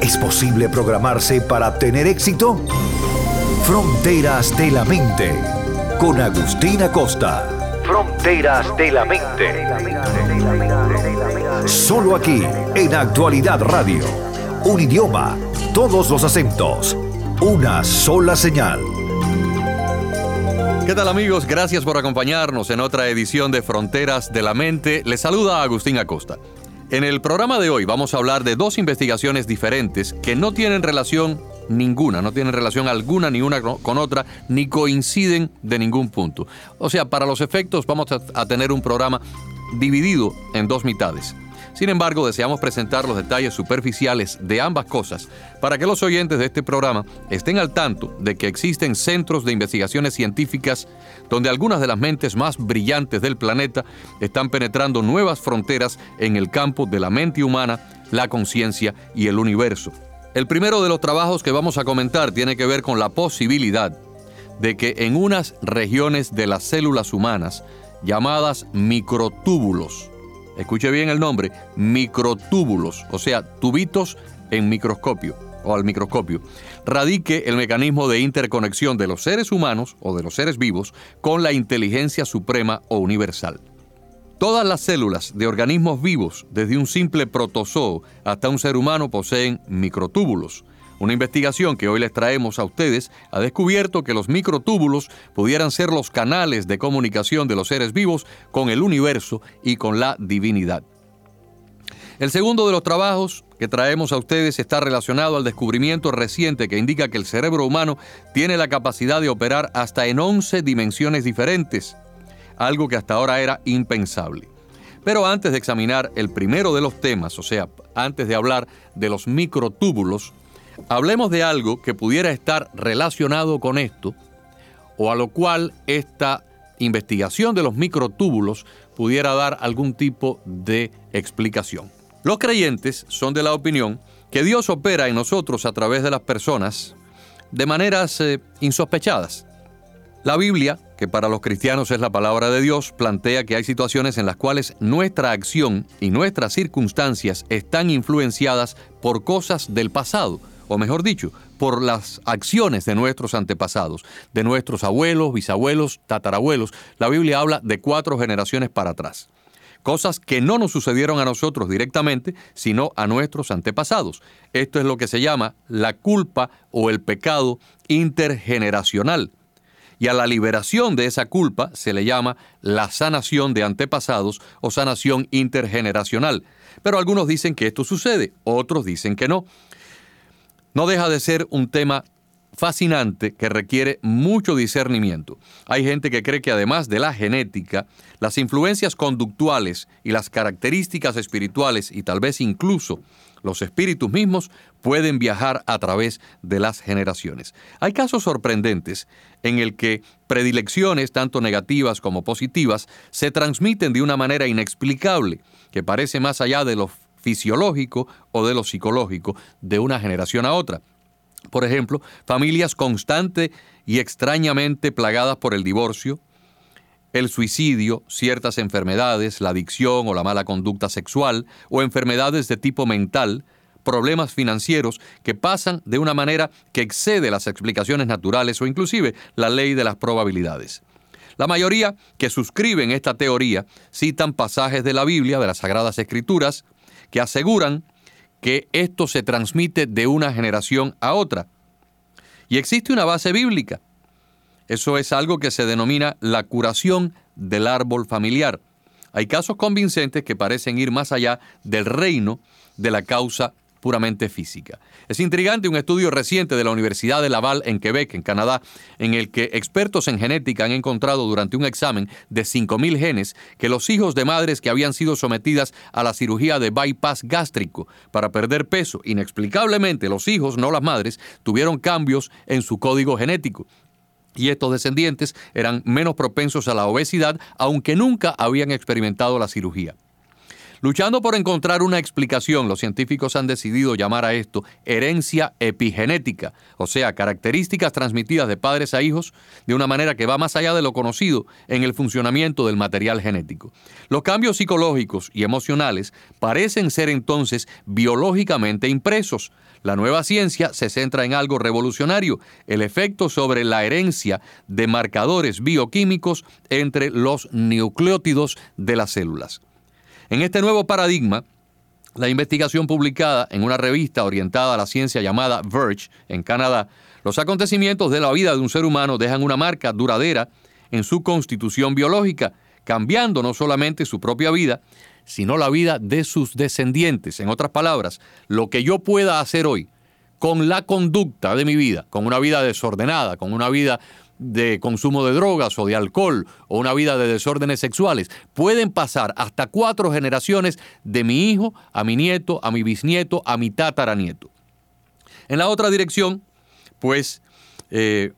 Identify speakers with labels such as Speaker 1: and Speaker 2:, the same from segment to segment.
Speaker 1: ¿Es posible programarse para tener éxito? Fronteras de la Mente, con Agustina Costa. Fronteras de la Mente. Solo aquí, en Actualidad Radio. Un idioma, todos los acentos, una sola señal.
Speaker 2: ¿Qué tal amigos? Gracias por acompañarnos en otra edición de Fronteras de la Mente. Les saluda Agustín Acosta. En el programa de hoy vamos a hablar de dos investigaciones diferentes que no tienen relación ninguna, no tienen relación alguna ni una con otra, ni coinciden de ningún punto. O sea, para los efectos vamos a, tener un programa dividido en dos mitades. Sin embargo, deseamos presentar los detalles superficiales de ambas cosas para que los oyentes de este programa estén al tanto de que existen centros de investigaciones científicas donde algunas de las mentes más brillantes del planeta están penetrando nuevas fronteras en el campo de la mente humana, la conciencia y el universo. El primero de los trabajos que vamos a comentar tiene que ver con la posibilidad de que en unas regiones de las células humanas llamadas microtúbulos, escuche bien el nombre, microtúbulos, o sea, tubitos en microscopio o al microscopio, radique el mecanismo de interconexión de los seres humanos o de los seres vivos con la inteligencia suprema o universal. Todas las células de organismos vivos, desde un simple protozoo hasta un ser humano, poseen microtúbulos, una investigación que hoy les traemos a ustedes ha descubierto que los microtúbulos pudieran ser los canales de comunicación de los seres vivos con el universo y con la divinidad. El segundo de los trabajos que traemos a ustedes está relacionado al descubrimiento reciente que indica que el cerebro humano tiene la capacidad de operar hasta en 11 dimensiones diferentes, algo que hasta ahora era impensable. Pero antes de examinar el primero de los temas, o sea, antes de hablar de los microtúbulos, Hablemos de algo que pudiera estar relacionado con esto, o a lo cual esta investigación de los microtúbulos pudiera dar algún tipo de explicación. Los creyentes son de la opinión que Dios opera en nosotros a través de las personas de maneras eh, insospechadas. La Biblia, que para los cristianos es la palabra de Dios, plantea que hay situaciones en las cuales nuestra acción y nuestras circunstancias están influenciadas por cosas del pasado, o mejor dicho, por las acciones de nuestros antepasados, de nuestros abuelos, bisabuelos, tatarabuelos. La Biblia habla de cuatro generaciones para atrás. Cosas que no nos sucedieron a nosotros directamente, sino a nuestros antepasados. Esto es lo que se llama la culpa o el pecado intergeneracional. Y a la liberación de esa culpa se le llama la sanación de antepasados o sanación intergeneracional. Pero algunos dicen que esto sucede, otros dicen que no no deja de ser un tema fascinante que requiere mucho discernimiento. Hay gente que cree que además de la genética, las influencias conductuales y las características espirituales y tal vez incluso los espíritus mismos pueden viajar a través de las generaciones. Hay casos sorprendentes en el que predilecciones, tanto negativas como positivas, se transmiten de una manera inexplicable, que parece más allá de lo fisiológico o de lo psicológico de una generación a otra. Por ejemplo, familias constante y extrañamente plagadas por el divorcio, el suicidio, ciertas enfermedades, la adicción o la mala conducta sexual, o enfermedades de tipo mental, problemas financieros que pasan de una manera que excede las explicaciones naturales o inclusive la ley de las probabilidades. La mayoría que suscriben esta teoría citan pasajes de la Biblia, de las Sagradas Escrituras, que aseguran que esto se transmite de una generación a otra. Y existe una base bíblica. Eso es algo que se denomina la curación del árbol familiar. Hay casos convincentes que parecen ir más allá del reino de la causa puramente física. Es intrigante un estudio reciente de la Universidad de Laval en Quebec, en Canadá, en el que expertos en genética han encontrado durante un examen de 5.000 genes que los hijos de madres que habían sido sometidas a la cirugía de bypass gástrico para perder peso, inexplicablemente los hijos, no las madres, tuvieron cambios en su código genético y estos descendientes eran menos propensos a la obesidad, aunque nunca habían experimentado la cirugía. Luchando por encontrar una explicación, los científicos han decidido llamar a esto herencia epigenética, o sea, características transmitidas de padres a hijos de una manera que va más allá de lo conocido en el funcionamiento del material genético. Los cambios psicológicos y emocionales parecen ser entonces biológicamente impresos. La nueva ciencia se centra en algo revolucionario, el efecto sobre la herencia de marcadores bioquímicos entre los nucleótidos de las células. En este nuevo paradigma, la investigación publicada en una revista orientada a la ciencia llamada Verge en Canadá, los acontecimientos de la vida de un ser humano dejan una marca duradera en su constitución biológica, cambiando no solamente su propia vida, sino la vida de sus descendientes. En otras palabras, lo que yo pueda hacer hoy con la conducta de mi vida, con una vida desordenada, con una vida de consumo de drogas o de alcohol o una vida de desórdenes sexuales, pueden pasar hasta cuatro generaciones de mi hijo a mi nieto, a mi bisnieto, a mi tataranieto. En la otra dirección, pues eh,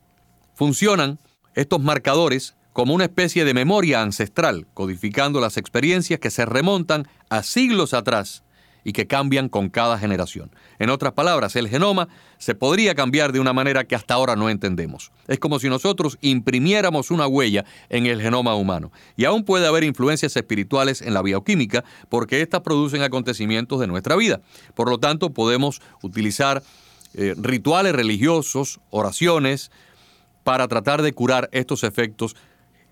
Speaker 2: funcionan estos marcadores como una especie de memoria ancestral, codificando las experiencias que se remontan a siglos atrás y que cambian con cada generación. En otras palabras, el genoma se podría cambiar de una manera que hasta ahora no entendemos. Es como si nosotros imprimiéramos una huella en el genoma humano. Y aún puede haber influencias espirituales en la bioquímica porque éstas producen acontecimientos de nuestra vida. Por lo tanto, podemos utilizar eh, rituales religiosos, oraciones, para tratar de curar estos efectos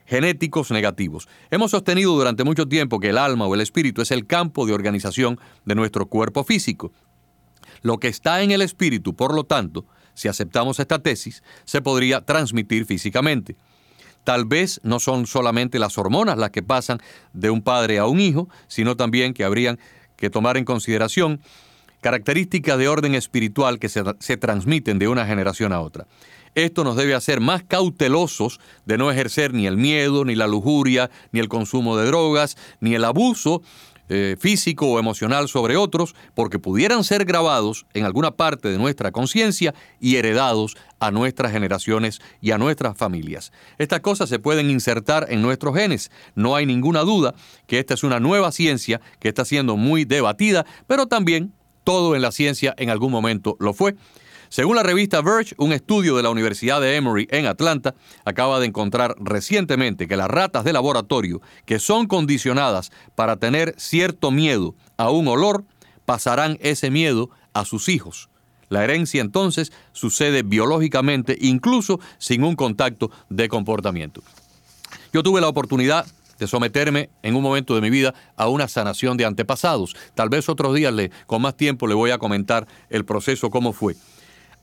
Speaker 2: genéticos negativos. Hemos sostenido durante mucho tiempo que el alma o el espíritu es el campo de organización de nuestro cuerpo físico. Lo que está en el espíritu, por lo tanto, si aceptamos esta tesis, se podría transmitir físicamente. Tal vez no son solamente las hormonas las que pasan de un padre a un hijo, sino también que habrían que tomar en consideración características de orden espiritual que se, se transmiten de una generación a otra. Esto nos debe hacer más cautelosos de no ejercer ni el miedo, ni la lujuria, ni el consumo de drogas, ni el abuso eh, físico o emocional sobre otros, porque pudieran ser grabados en alguna parte de nuestra conciencia y heredados a nuestras generaciones y a nuestras familias. Estas cosas se pueden insertar en nuestros genes. No hay ninguna duda que esta es una nueva ciencia que está siendo muy debatida, pero también todo en la ciencia en algún momento lo fue. Según la revista Verge, un estudio de la Universidad de Emory en Atlanta acaba de encontrar recientemente que las ratas de laboratorio que son condicionadas para tener cierto miedo a un olor, pasarán ese miedo a sus hijos. La herencia entonces sucede biológicamente, incluso sin un contacto de comportamiento. Yo tuve la oportunidad de someterme en un momento de mi vida a una sanación de antepasados. Tal vez otros días, le, con más tiempo, le voy a comentar el proceso, cómo fue.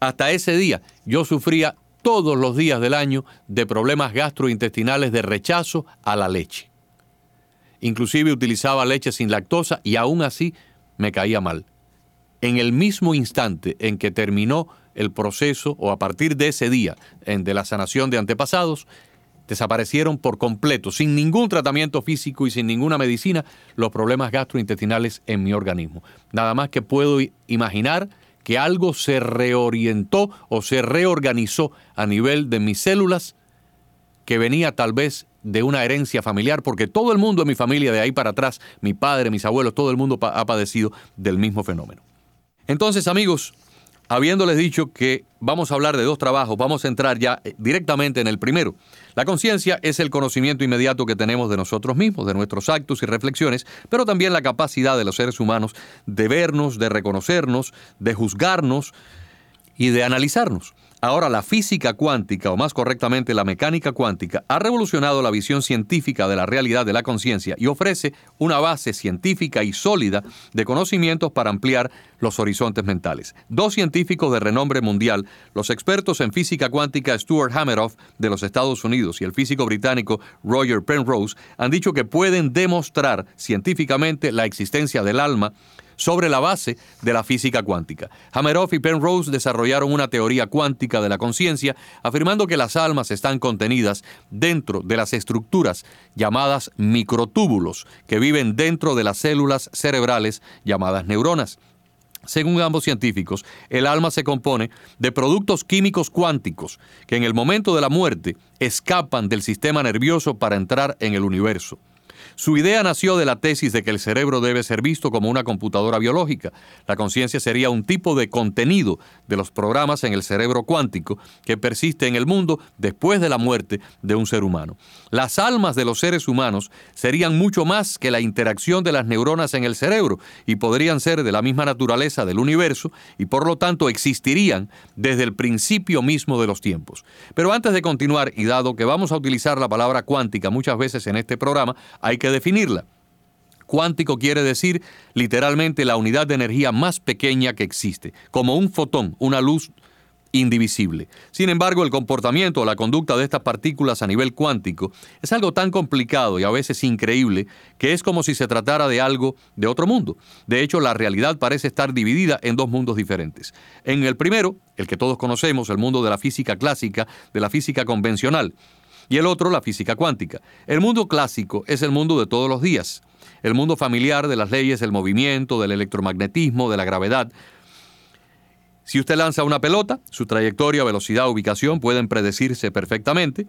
Speaker 2: Hasta ese día yo sufría todos los días del año de problemas gastrointestinales de rechazo a la leche. Inclusive utilizaba leche sin lactosa y aún así me caía mal. En el mismo instante en que terminó el proceso o a partir de ese día de la sanación de antepasados, desaparecieron por completo, sin ningún tratamiento físico y sin ninguna medicina, los problemas gastrointestinales en mi organismo. Nada más que puedo imaginar que algo se reorientó o se reorganizó a nivel de mis células que venía tal vez de una herencia familiar, porque todo el mundo en mi familia, de ahí para atrás, mi padre, mis abuelos, todo el mundo ha padecido del mismo fenómeno. Entonces, amigos, habiéndoles dicho que vamos a hablar de dos trabajos, vamos a entrar ya eh, directamente en el primero. La conciencia es el conocimiento inmediato que tenemos de nosotros mismos, de nuestros actos y reflexiones, pero también la capacidad de los seres humanos de vernos, de reconocernos, de juzgarnos y de analizarnos. Ahora, la física cuántica, o más correctamente la mecánica cuántica, ha revolucionado la visión científica de la realidad de la conciencia y ofrece una base científica y sólida de conocimientos para ampliar los horizontes mentales. Dos científicos de renombre mundial, los expertos en física cuántica Stuart Hameroff de los Estados Unidos y el físico británico Roger Penrose, han dicho que pueden demostrar científicamente la existencia del alma sobre la base de la física cuántica. Hameroff y Penrose desarrollaron una teoría cuántica de la conciencia, afirmando que las almas están contenidas dentro de las estructuras llamadas microtúbulos, que viven dentro de las células cerebrales llamadas neuronas. Según ambos científicos, el alma se compone de productos químicos cuánticos que en el momento de la muerte escapan del sistema nervioso para entrar en el universo. Su idea nació de la tesis de que el cerebro debe ser visto como una computadora biológica. La conciencia sería un tipo de contenido de los programas en el cerebro cuántico que persiste en el mundo después de la muerte de un ser humano. Las almas de los seres humanos serían mucho más que la interacción de las neuronas en el cerebro y podrían ser de la misma naturaleza del universo y por lo tanto existirían desde el principio mismo de los tiempos. Pero antes de continuar y dado que vamos a utilizar la palabra cuántica muchas veces en este programa, hay que definirla. Cuántico quiere decir literalmente la unidad de energía más pequeña que existe, como un fotón, una luz indivisible. Sin embargo, el comportamiento o la conducta de estas partículas a nivel cuántico es algo tan complicado y a veces increíble que es como si se tratara de algo de otro mundo. De hecho, la realidad parece estar dividida en dos mundos diferentes. En el primero, el que todos conocemos, el mundo de la física clásica, de la física convencional, y el otro la física cuántica. El mundo clásico es el mundo de todos los días, el mundo familiar de las leyes del movimiento, del electromagnetismo, de la gravedad. Si usted lanza una pelota, su trayectoria, velocidad, ubicación pueden predecirse perfectamente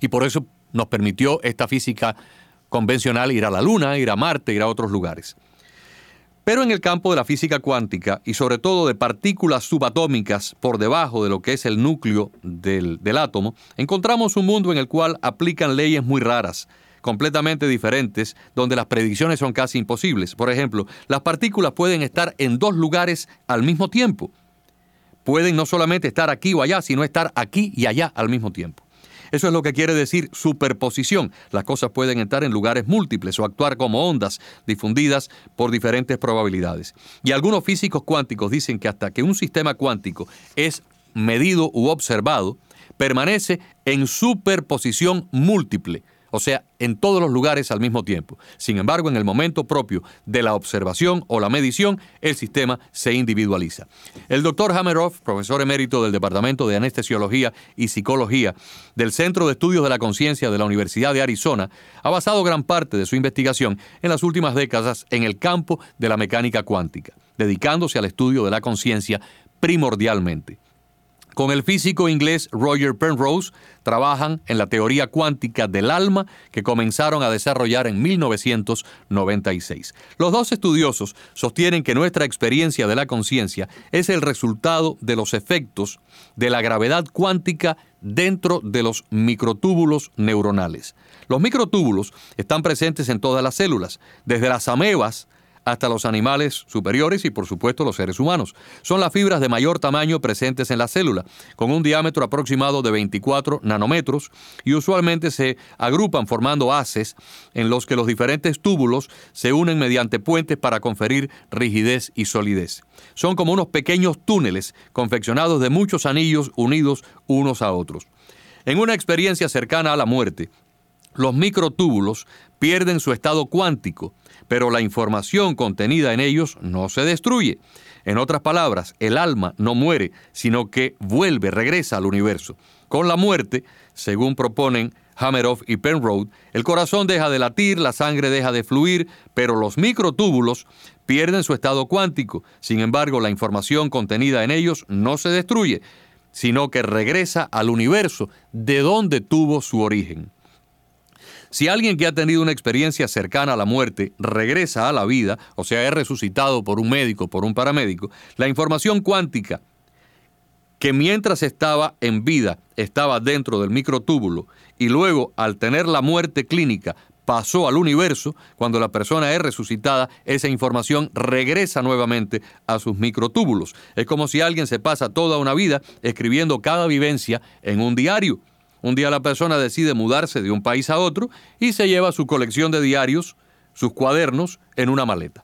Speaker 2: y por eso nos permitió esta física convencional ir a la Luna, ir a Marte, ir a otros lugares. Pero en el campo de la física cuántica y sobre todo de partículas subatómicas por debajo de lo que es el núcleo del, átomo, encontramos un mundo en el cual aplican leyes muy raras, completamente diferentes, donde las predicciones son casi imposibles. Por ejemplo, las partículas pueden estar en dos lugares al mismo tiempo. Pueden no solamente estar aquí o allá, sino estar aquí y allá al mismo tiempo. Eso es lo que quiere decir superposición. Las cosas pueden estar en lugares múltiples o actuar como ondas difundidas por diferentes probabilidades. Y algunos físicos cuánticos dicen que hasta que un sistema cuántico es medido u observado, permanece en superposición múltiple o sea, en todos los lugares al mismo tiempo. Sin embargo, en el momento propio de la observación o la medición, el sistema se individualiza. El doctor Hammeroff, profesor emérito del Departamento de Anestesiología y Psicología del Centro de Estudios de la Conciencia de la Universidad de Arizona, ha basado gran parte de su investigación en las últimas décadas en el campo de la mecánica cuántica, dedicándose al estudio de la conciencia primordialmente. Con el físico inglés Roger Penrose trabajan en la teoría cuántica del alma que comenzaron a desarrollar en 1996. Los dos estudiosos sostienen que nuestra experiencia de la conciencia es el resultado de los efectos de la gravedad cuántica dentro de los microtúbulos neuronales. Los microtúbulos están presentes en todas las células, desde las amebas hasta los animales superiores y por supuesto los seres humanos. Son las fibras de mayor tamaño presentes en la célula, con un diámetro aproximado de 24 nanómetros y usualmente se agrupan formando haces en los que los diferentes túbulos se unen mediante puentes para conferir rigidez y solidez. Son como unos pequeños túneles confeccionados de muchos anillos unidos unos a otros. En una experiencia cercana a la muerte, los microtúbulos pierden su estado cuántico pero la información contenida en ellos no se destruye. En otras palabras, el alma no muere, sino que vuelve, regresa al universo. Con la muerte, según proponen Hammeroff y Penrose, el corazón deja de latir, la sangre deja de fluir, pero los microtúbulos pierden su estado cuántico. Sin embargo, la información contenida en ellos no se destruye, sino que regresa al universo de donde tuvo su origen. Si alguien que ha tenido una experiencia cercana a la muerte regresa a la vida, o sea, es resucitado por un médico, por un paramédico, la información cuántica que mientras estaba en vida estaba dentro del microtúbulo y luego al tener la muerte clínica pasó al universo, cuando la persona es resucitada, esa información regresa nuevamente a sus microtúbulos. Es como si alguien se pasa toda una vida escribiendo cada vivencia en un diario. Un día la persona decide mudarse de un país a otro y se lleva su colección de diarios, sus cuadernos, en una maleta.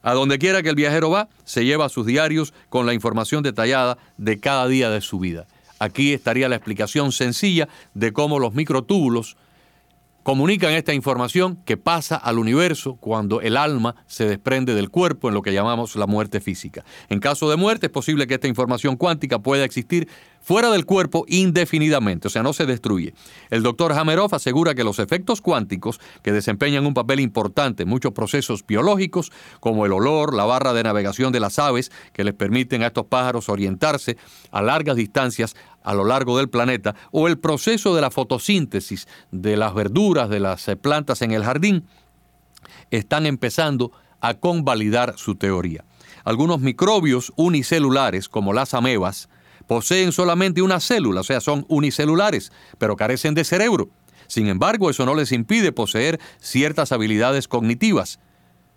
Speaker 2: A donde quiera que el viajero va, se lleva sus diarios con la información detallada de cada día de su vida. Aquí estaría la explicación sencilla de cómo los microtúbulos comunican esta información que pasa al universo cuando el alma se desprende del cuerpo en lo que llamamos la muerte física. En caso de muerte es posible que esta información cuántica pueda existir fuera del cuerpo indefinidamente, o sea, no se destruye. El doctor Hameroff asegura que los efectos cuánticos, que desempeñan un papel importante en muchos procesos biológicos, como el olor, la barra de navegación de las aves, que les permiten a estos pájaros orientarse a largas distancias a lo largo del planeta, o el proceso de la fotosíntesis de las verduras, de las eh, plantas en el jardín, están empezando a convalidar su teoría. Algunos microbios unicelulares, como las amebas, poseen solamente una célula, o sea, son unicelulares, pero carecen de cerebro. Sin embargo, eso no les impide poseer ciertas habilidades cognitivas.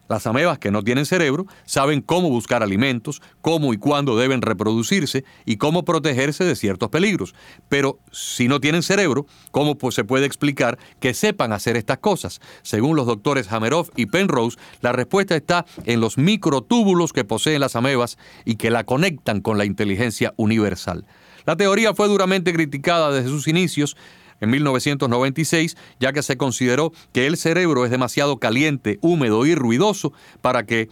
Speaker 2: Las amebas que no tienen cerebro saben cómo buscar alimentos, cómo y cuándo deben reproducirse y cómo protegerse de ciertos peligros. Pero si no tienen cerebro, ¿cómo se puede explicar que sepan hacer estas cosas? Según los doctores Hameroff y Penrose, la respuesta está en los microtúbulos que poseen las amebas y que la conectan con la inteligencia universal. La teoría fue duramente criticada desde sus inicios, en 1996, ya que se consideró que el cerebro es demasiado caliente, húmedo y ruidoso para que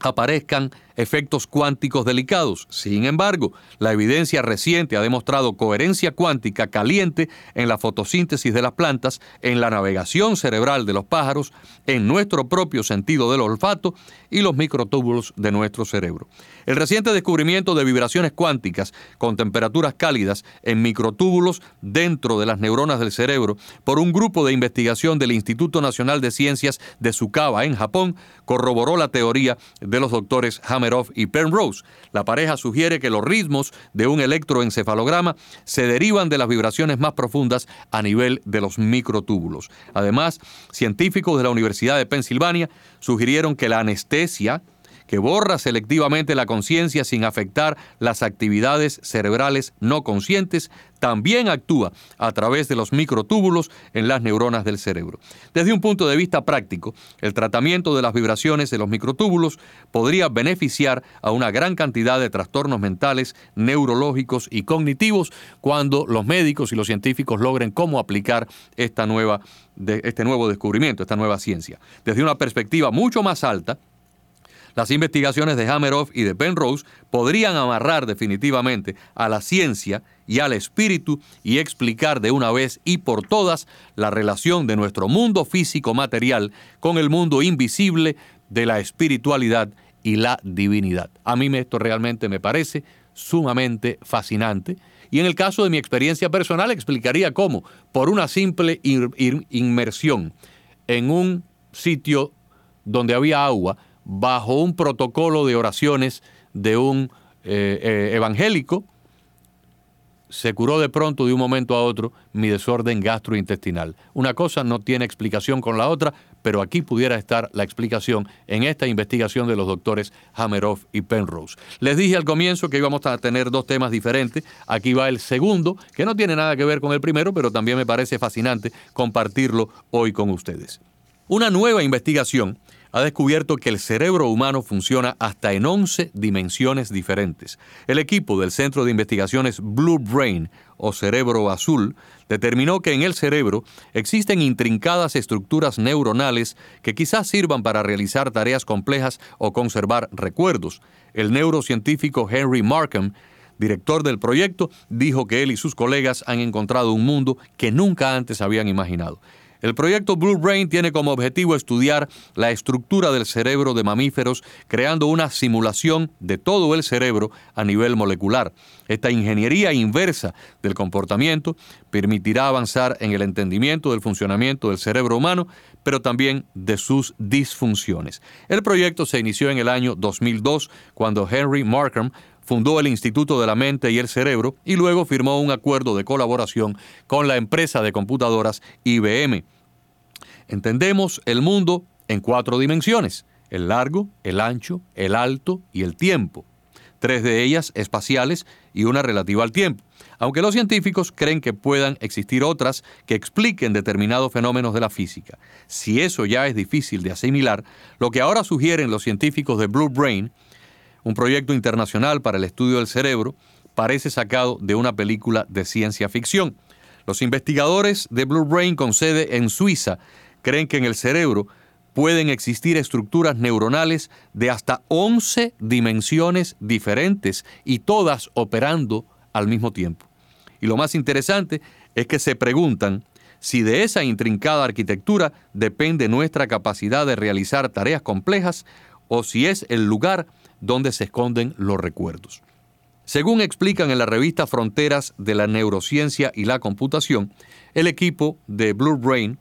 Speaker 2: aparezcan efectos cuánticos delicados. Sin embargo, la evidencia reciente ha demostrado coherencia cuántica caliente en la fotosíntesis de las plantas, en la navegación cerebral de los pájaros, en nuestro propio sentido del olfato y los microtúbulos de nuestro cerebro. El reciente descubrimiento de vibraciones cuánticas con temperaturas cálidas en microtúbulos dentro de las neuronas del cerebro por un grupo de investigación del Instituto Nacional de Ciencias de Tsukawa en Japón corroboró la teoría de los doctores Hammer y Penrose. La pareja sugiere que los ritmos de un electroencefalograma se derivan de las vibraciones más profundas a nivel de los microtúbulos. Además, científicos de la Universidad de Pensilvania sugirieron que la anestesia que borra selectivamente la conciencia sin afectar las actividades cerebrales no conscientes, también actúa a través de los microtúbulos en las neuronas del cerebro. Desde un punto de vista práctico, el tratamiento de las vibraciones de los microtúbulos podría beneficiar a una gran cantidad de trastornos mentales, neurológicos y cognitivos cuando los médicos y los científicos logren cómo aplicar esta nueva, este nuevo descubrimiento, esta nueva ciencia. Desde una perspectiva mucho más alta, las investigaciones de Hammeroff y de Penrose podrían amarrar definitivamente a la ciencia y al espíritu y explicar de una vez y por todas la relación de nuestro mundo físico material con el mundo invisible de la espiritualidad y la divinidad. A mí esto realmente me parece sumamente fascinante y en el caso de mi experiencia personal explicaría cómo, por una simple inmersión en un sitio donde había agua, bajo un protocolo de oraciones de un eh, eh, evangélico, se curó de pronto de un momento a otro mi desorden gastrointestinal. Una cosa no tiene explicación con la otra, pero aquí pudiera estar la explicación en esta investigación de los doctores Hammeroff y Penrose. Les dije al comienzo que íbamos a tener dos temas diferentes. Aquí va el segundo, que no tiene nada que ver con el primero, pero también me parece fascinante compartirlo hoy con ustedes. Una nueva investigación ha descubierto que el cerebro humano funciona hasta en 11 dimensiones diferentes. El equipo del Centro de Investigaciones Blue Brain o Cerebro Azul determinó que en el cerebro existen intrincadas estructuras neuronales que quizás sirvan para realizar tareas complejas o conservar recuerdos. El neurocientífico Henry Markham director del proyecto, dijo que él y sus colegas han encontrado un mundo que nunca antes habían imaginado. El proyecto Blue Brain tiene como objetivo estudiar la estructura del cerebro de mamíferos, creando una simulación de todo el cerebro a nivel molecular. Esta ingeniería inversa del comportamiento permitirá avanzar en el entendimiento del funcionamiento del cerebro humano, pero también de sus disfunciones. El proyecto se inició en el año 2002, cuando Henry Markham fundó el Instituto de la Mente y el Cerebro y luego firmó un acuerdo de colaboración con la empresa de computadoras IBM. Entendemos el mundo en cuatro dimensiones, el largo, el ancho, el alto y el tiempo, tres de ellas espaciales y una relativa al tiempo, aunque los científicos creen que puedan existir otras que expliquen determinados fenómenos de la física. Si eso ya es difícil de asimilar, lo que ahora sugieren los científicos de Blue Brain un proyecto internacional para el estudio del cerebro, parece sacado de una película de ciencia ficción. Los investigadores de Blue Brain con sede en Suiza creen que en el cerebro pueden existir estructuras neuronales de hasta 11 dimensiones diferentes y todas operando al mismo tiempo. Y lo más interesante es que se preguntan si de esa intrincada arquitectura depende nuestra capacidad de realizar tareas complejas o si es el lugar donde se esconden los recuerdos. Según explican en la revista Fronteras de la Neurociencia y la Computación, el equipo de Blue Brain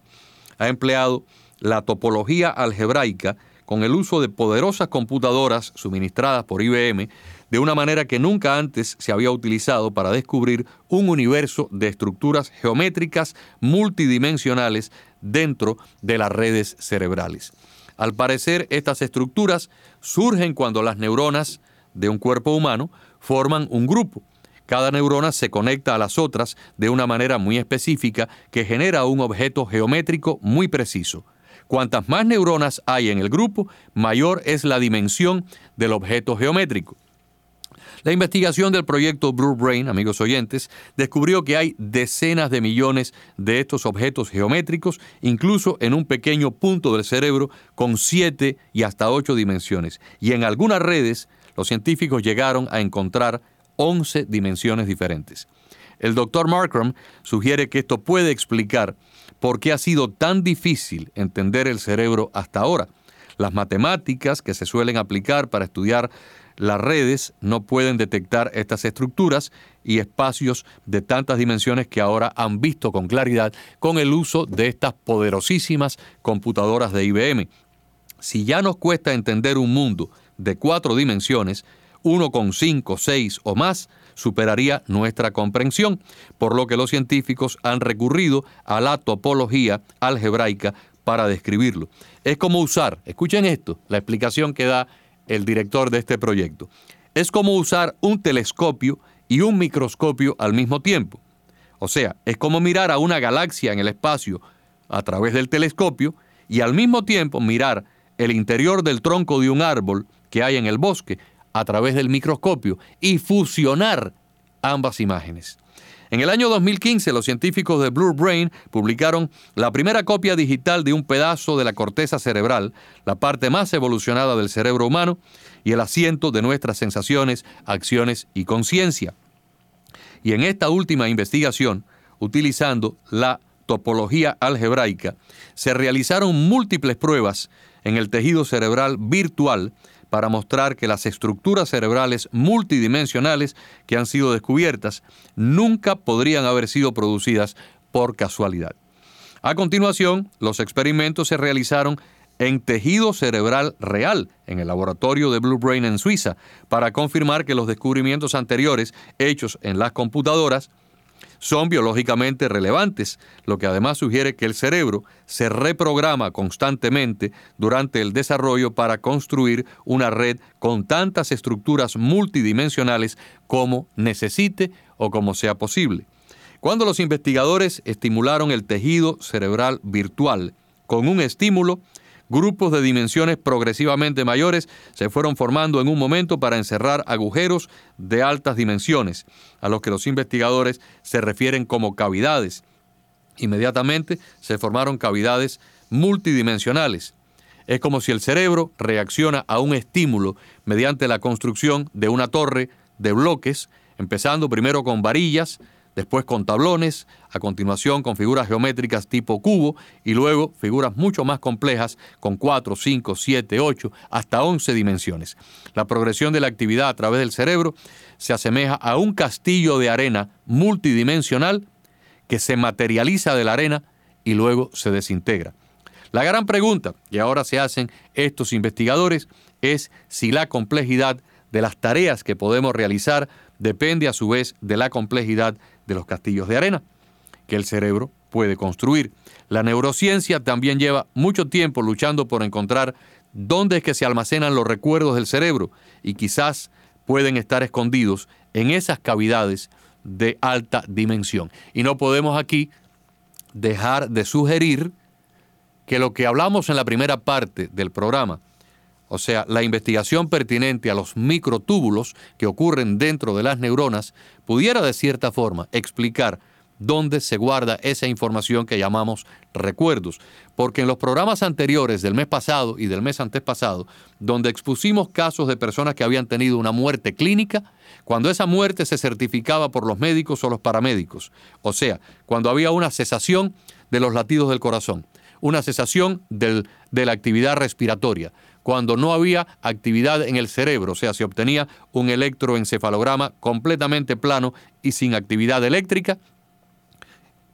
Speaker 2: ha empleado la topología algebraica con el uso de poderosas computadoras suministradas por IBM de una manera que nunca antes se había utilizado para descubrir un universo de estructuras geométricas multidimensionales dentro de las redes cerebrales. Al parecer, estas estructuras surgen cuando las neuronas de un cuerpo humano forman un grupo. Cada neurona se conecta a las otras de una manera muy específica que genera un objeto geométrico muy preciso. Cuantas más neuronas hay en el grupo, mayor es la dimensión del objeto geométrico. La investigación del proyecto Blue Brain, amigos oyentes, descubrió que hay decenas de millones de estos objetos geométricos, incluso en un pequeño punto del cerebro con siete y hasta ocho dimensiones. Y en algunas redes, los científicos llegaron a encontrar 11 dimensiones diferentes. El doctor Markram sugiere que esto puede explicar por qué ha sido tan difícil entender el cerebro hasta ahora. Las matemáticas que se suelen aplicar para estudiar las redes no pueden detectar estas estructuras y espacios de tantas dimensiones que ahora han visto con claridad con el uso de estas poderosísimas computadoras de IBM. Si ya nos cuesta entender un mundo de cuatro dimensiones, uno con cinco, seis o más superaría nuestra comprensión, por lo que los científicos han recurrido a la topología algebraica para describirlo. Es como usar, escuchen esto, la explicación que da el director de este proyecto. Es como usar un telescopio y un microscopio al mismo tiempo. O sea, es como mirar a una galaxia en el espacio a través del telescopio y al mismo tiempo mirar el interior del tronco de un árbol que hay en el bosque a través del microscopio y fusionar ambas imágenes. En el año 2015, los científicos de Blue Brain publicaron la primera copia digital de un pedazo de la corteza cerebral, la parte más evolucionada del cerebro humano y el asiento de nuestras sensaciones, acciones y conciencia. Y en esta última investigación, utilizando la topología algebraica, se realizaron múltiples pruebas en el tejido cerebral virtual para mostrar que las estructuras cerebrales multidimensionales que han sido descubiertas nunca podrían haber sido producidas por casualidad. A continuación, los experimentos se realizaron en tejido cerebral real en el laboratorio de Blue Brain en Suiza para confirmar que los descubrimientos anteriores hechos en las computadoras son biológicamente relevantes, lo que además sugiere que el cerebro se reprograma constantemente durante el desarrollo para construir una red con tantas estructuras multidimensionales como necesite o como sea posible. Cuando los investigadores estimularon el tejido cerebral virtual con un estímulo, Grupos de dimensiones progresivamente mayores se fueron formando en un momento para encerrar agujeros de altas dimensiones, a los que los investigadores se refieren como cavidades. Inmediatamente se formaron cavidades multidimensionales. Es como si el cerebro reacciona a un estímulo mediante la construcción de una torre de bloques, empezando primero con varillas, después con tablones, a continuación con figuras geométricas tipo cubo y luego figuras mucho más complejas con 4, 5, 7, 8, hasta 11 dimensiones. La progresión de la actividad a través del cerebro se asemeja a un castillo de arena multidimensional que se materializa de la arena y luego se desintegra. La gran pregunta que ahora se hacen estos investigadores es si la complejidad de las tareas que podemos realizar depende a su vez de la complejidad de los castillos de arena que el cerebro puede construir. La neurociencia también lleva mucho tiempo luchando por encontrar dónde es que se almacenan los recuerdos del cerebro y quizás pueden estar escondidos en esas cavidades de alta dimensión. Y no podemos aquí dejar de sugerir que lo que hablamos en la primera parte del programa, o sea, la investigación pertinente a los microtúbulos que ocurren dentro de las neuronas, pudiera de cierta forma explicar donde se guarda esa información que llamamos recuerdos. Porque en los programas anteriores del mes pasado y del mes antepasado, donde expusimos casos de personas que habían tenido una muerte clínica, cuando esa muerte se certificaba por los médicos o los paramédicos, o sea, cuando había una cesación de los latidos del corazón, una cesación de la actividad respiratoria, cuando no había actividad en el cerebro, o sea, se obtenía un electroencefalograma completamente plano y sin actividad eléctrica,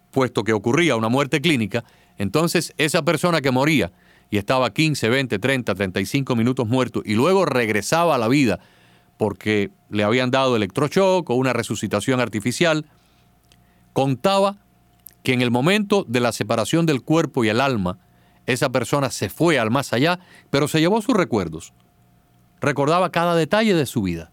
Speaker 2: puesto que ocurría una muerte clínica, entonces esa persona que moría y estaba 15, 20, 30, 35 minutos muerto y luego regresaba a la vida porque le habían dado electroshock o una resucitación artificial, contaba que en el momento de la separación del cuerpo y el alma, esa persona se fue al más allá, pero se llevó sus recuerdos. Recordaba cada detalle de su vida.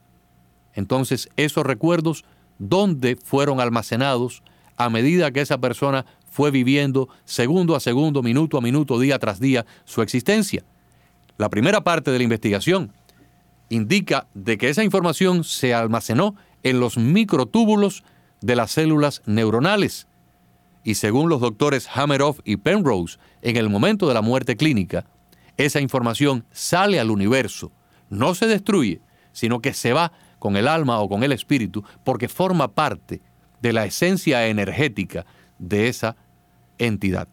Speaker 2: Entonces, esos recuerdos, ¿dónde fueron almacenados? a medida que esa persona fue viviendo segundo a segundo, minuto a minuto, día tras día su existencia. La primera parte de la investigación indica de que esa información se almacenó en los microtúbulos de las células neuronales. Y según los doctores Hammeroff y Penrose, en el momento de la muerte clínica, esa información sale al universo, no se destruye, sino que se va con el alma o con el espíritu porque forma parte de la esencia energética de esa entidad.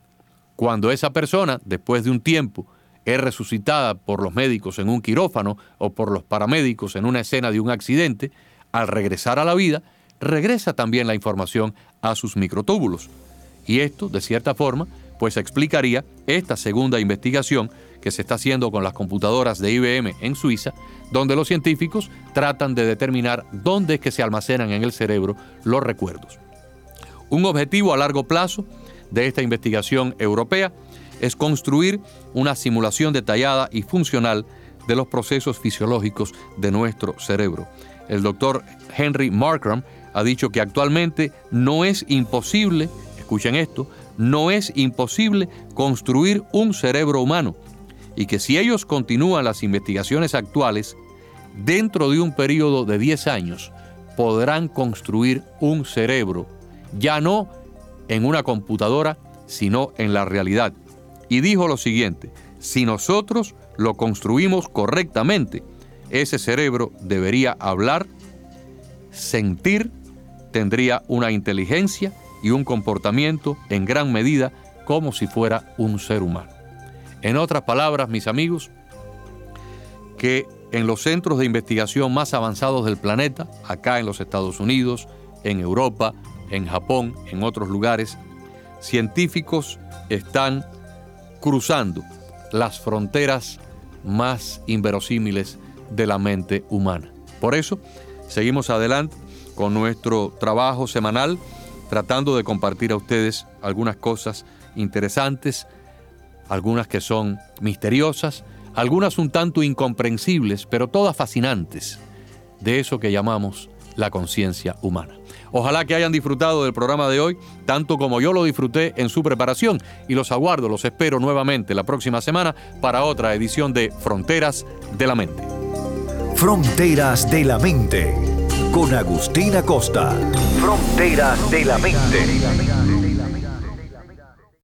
Speaker 2: Cuando esa persona, después de un tiempo, es resucitada por los médicos en un quirófano o por los paramédicos en una escena de un accidente, al regresar a la vida, regresa también la información a sus microtúbulos. Y esto, de cierta forma, pues explicaría esta segunda investigación que se está haciendo con las computadoras de IBM en Suiza, donde los científicos tratan de determinar dónde es que se almacenan en el cerebro los recuerdos. Un objetivo a largo plazo de esta investigación europea es construir una simulación detallada y funcional de los procesos fisiológicos de nuestro cerebro. El doctor Henry Markram ha dicho que actualmente no es imposible, escuchen esto, no es imposible construir un cerebro humano y que si ellos continúan las investigaciones actuales, dentro de un periodo de 10 años podrán construir un cerebro, ya no en una computadora, sino en la realidad. Y dijo lo siguiente, si nosotros lo construimos correctamente, ese cerebro debería hablar, sentir, tendría una inteligencia y un comportamiento en gran medida como si fuera un ser humano. En otras palabras, mis amigos, que en los centros de investigación más avanzados del planeta, acá en los Estados Unidos, en Europa, en Japón, en otros lugares, científicos están cruzando las fronteras más inverosímiles de la mente humana. Por eso, seguimos adelante con nuestro trabajo semanal, tratando de compartir a ustedes algunas cosas interesantes algunas que son misteriosas, algunas un tanto incomprensibles, pero todas fascinantes, de eso que llamamos la conciencia humana. Ojalá que hayan disfrutado del programa de hoy, tanto como yo lo disfruté en su preparación, y los aguardo, los espero nuevamente la próxima semana para otra edición de Fronteras de la Mente.
Speaker 1: Fronteras de la Mente, con Agustina Costa. Fronteras de la Mente.